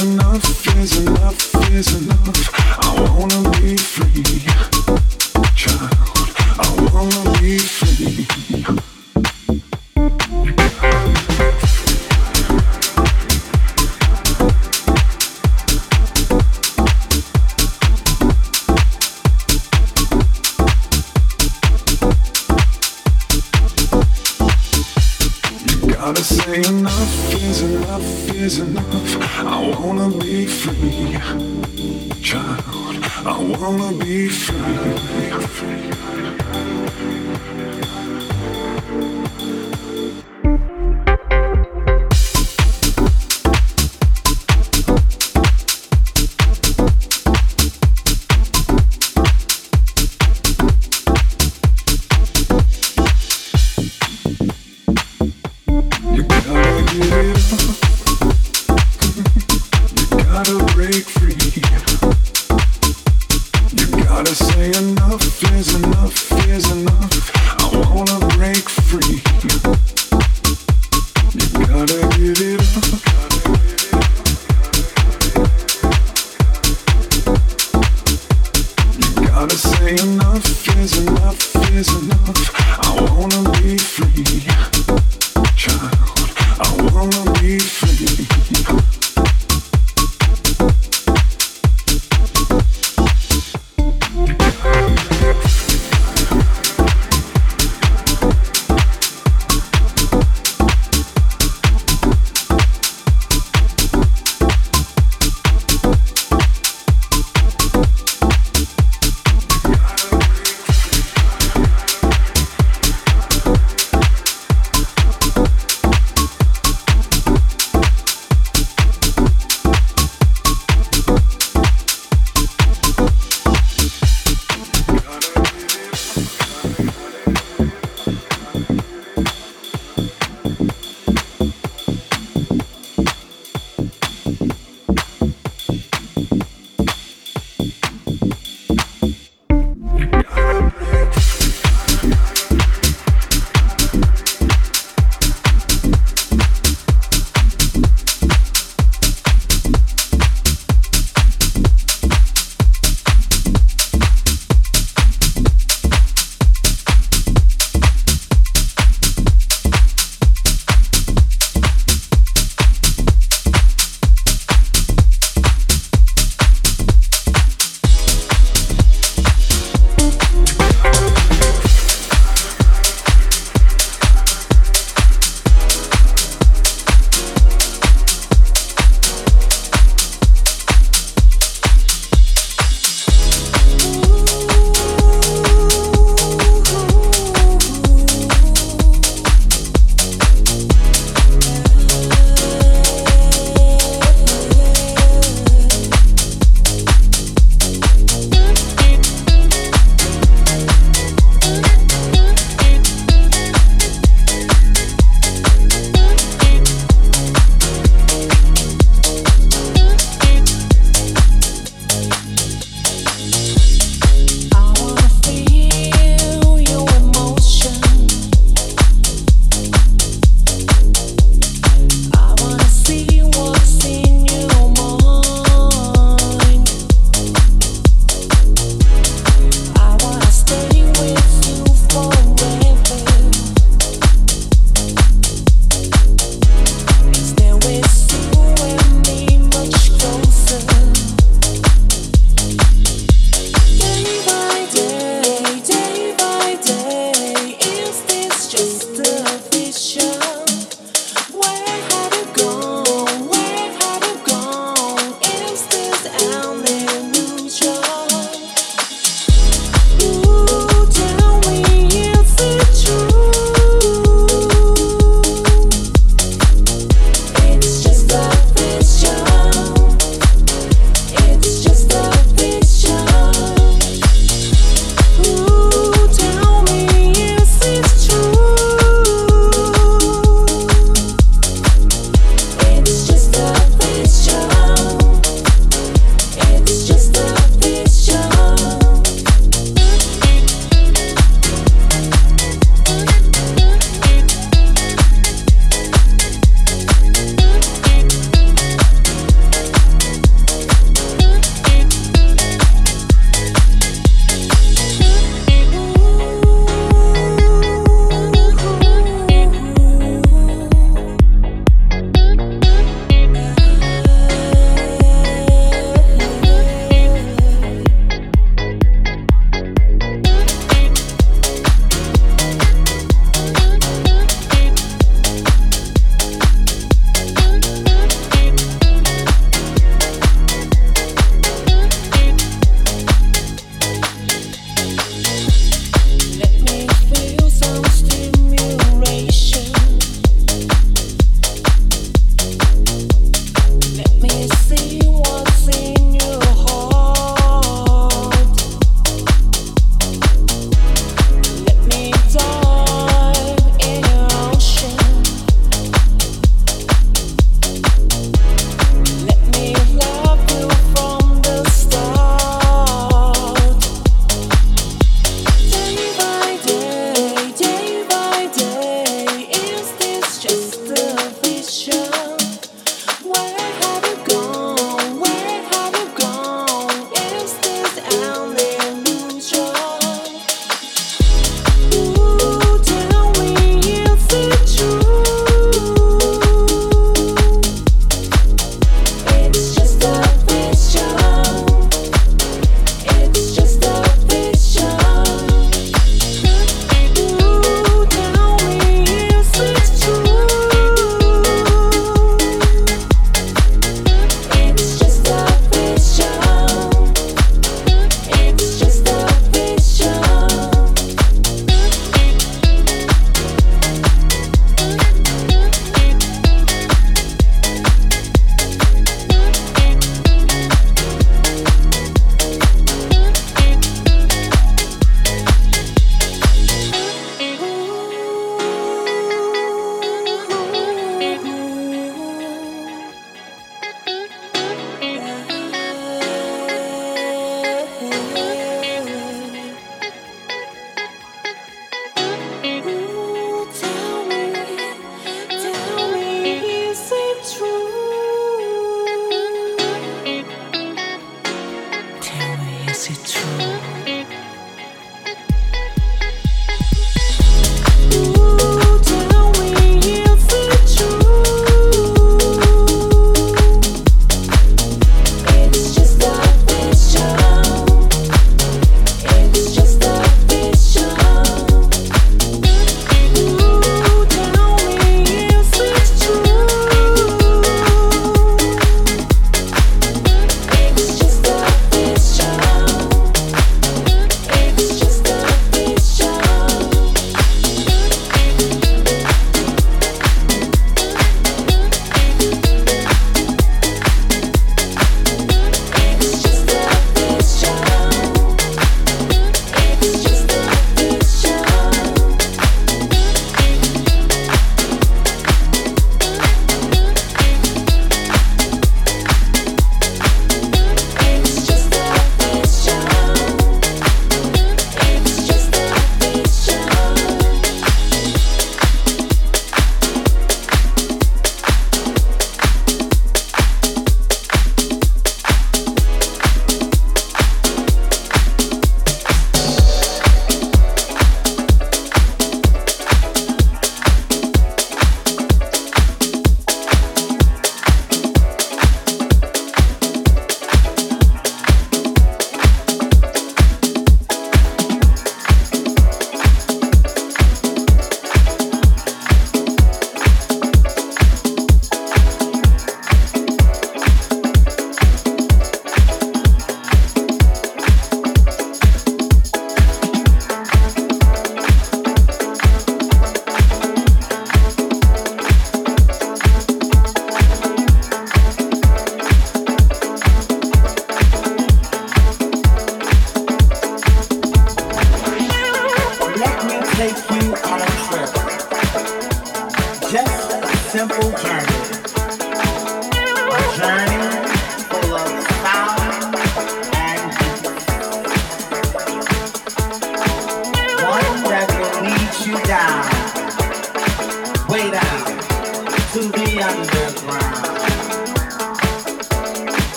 Enough is enough is enough.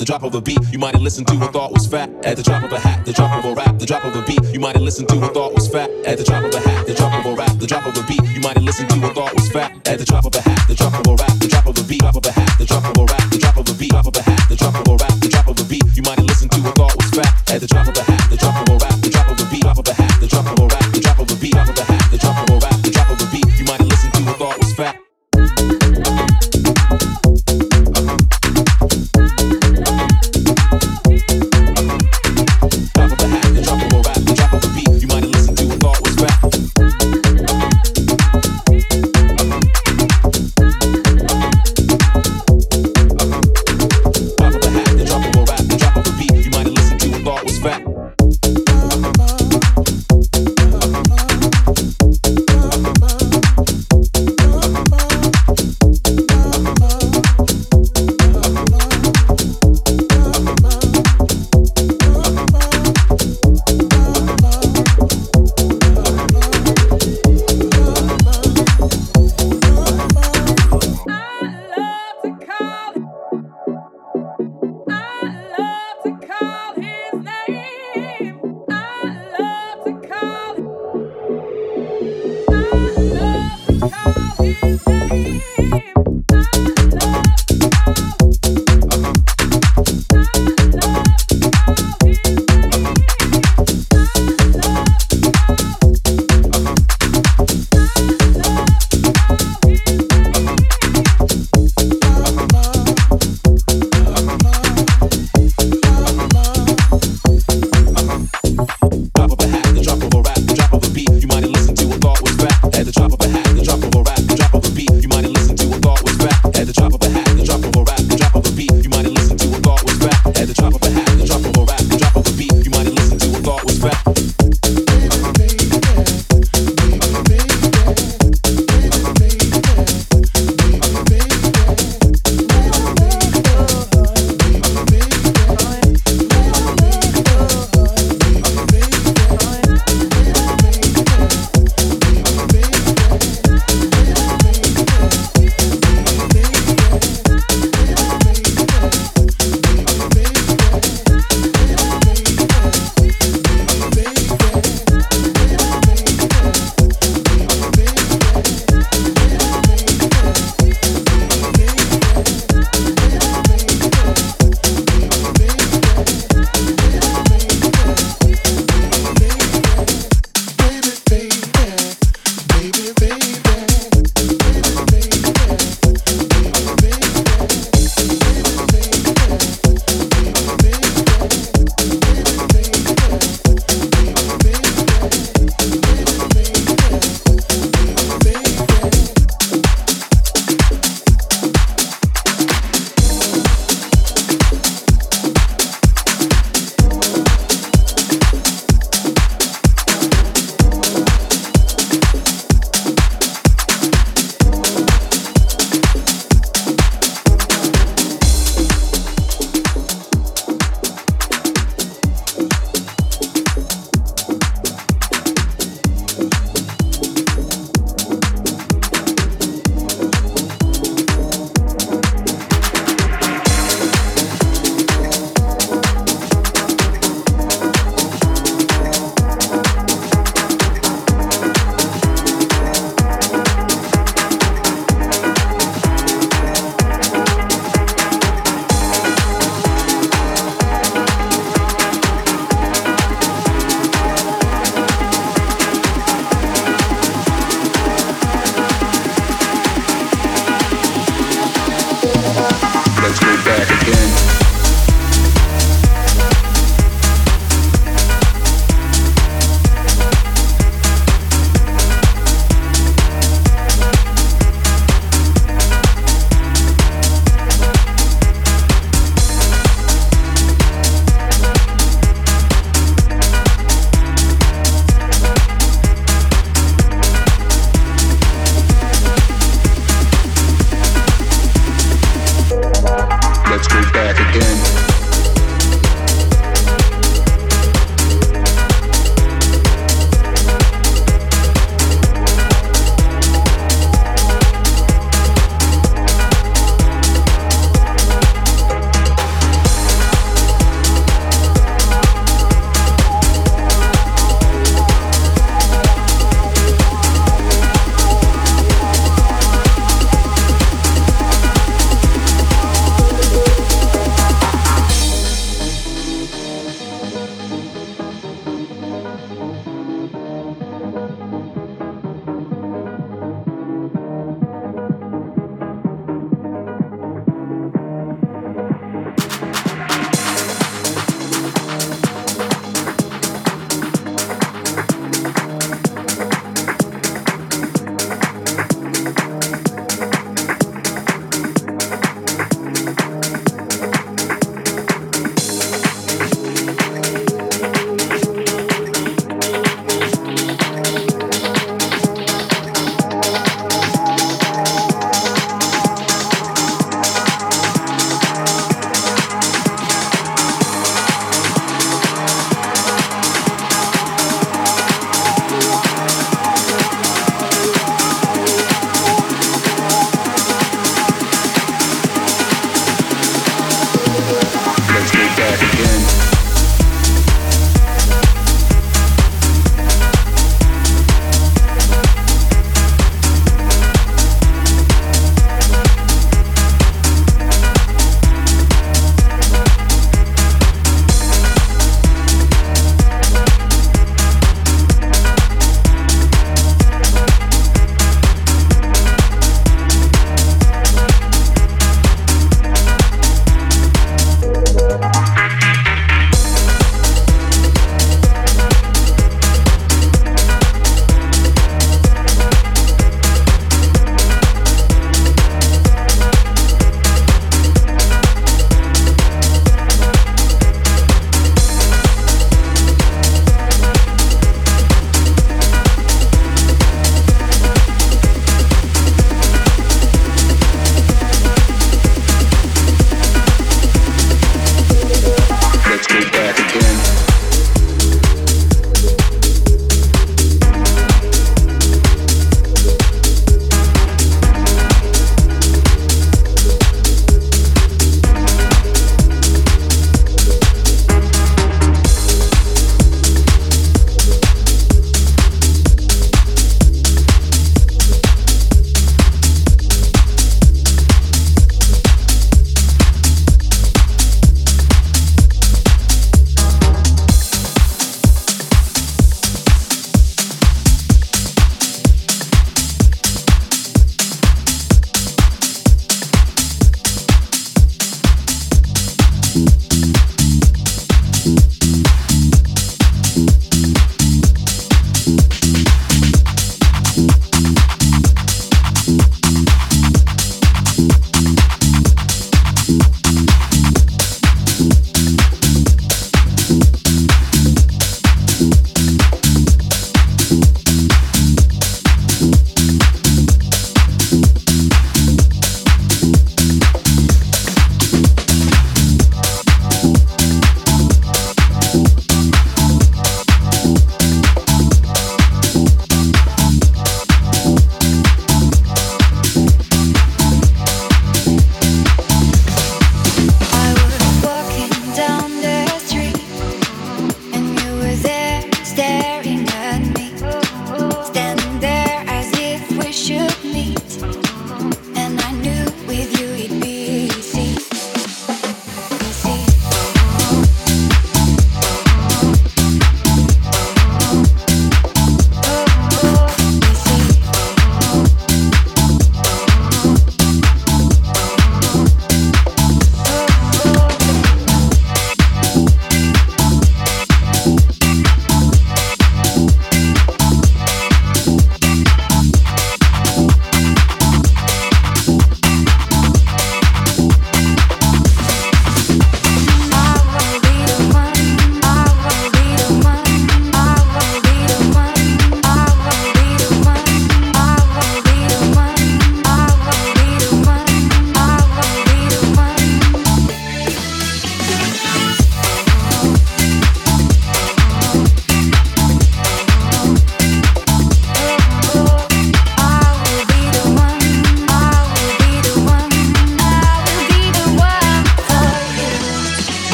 the drop of a beat you might have listened to and thought was fat. At the drop of a hat, the drop of a rap, the drop of a beat you might have listened to and thought was fat. At the drop of a hat, the drop of a rap, the drop of a beat you might have listened to and thought was fat. At the drop of a hat.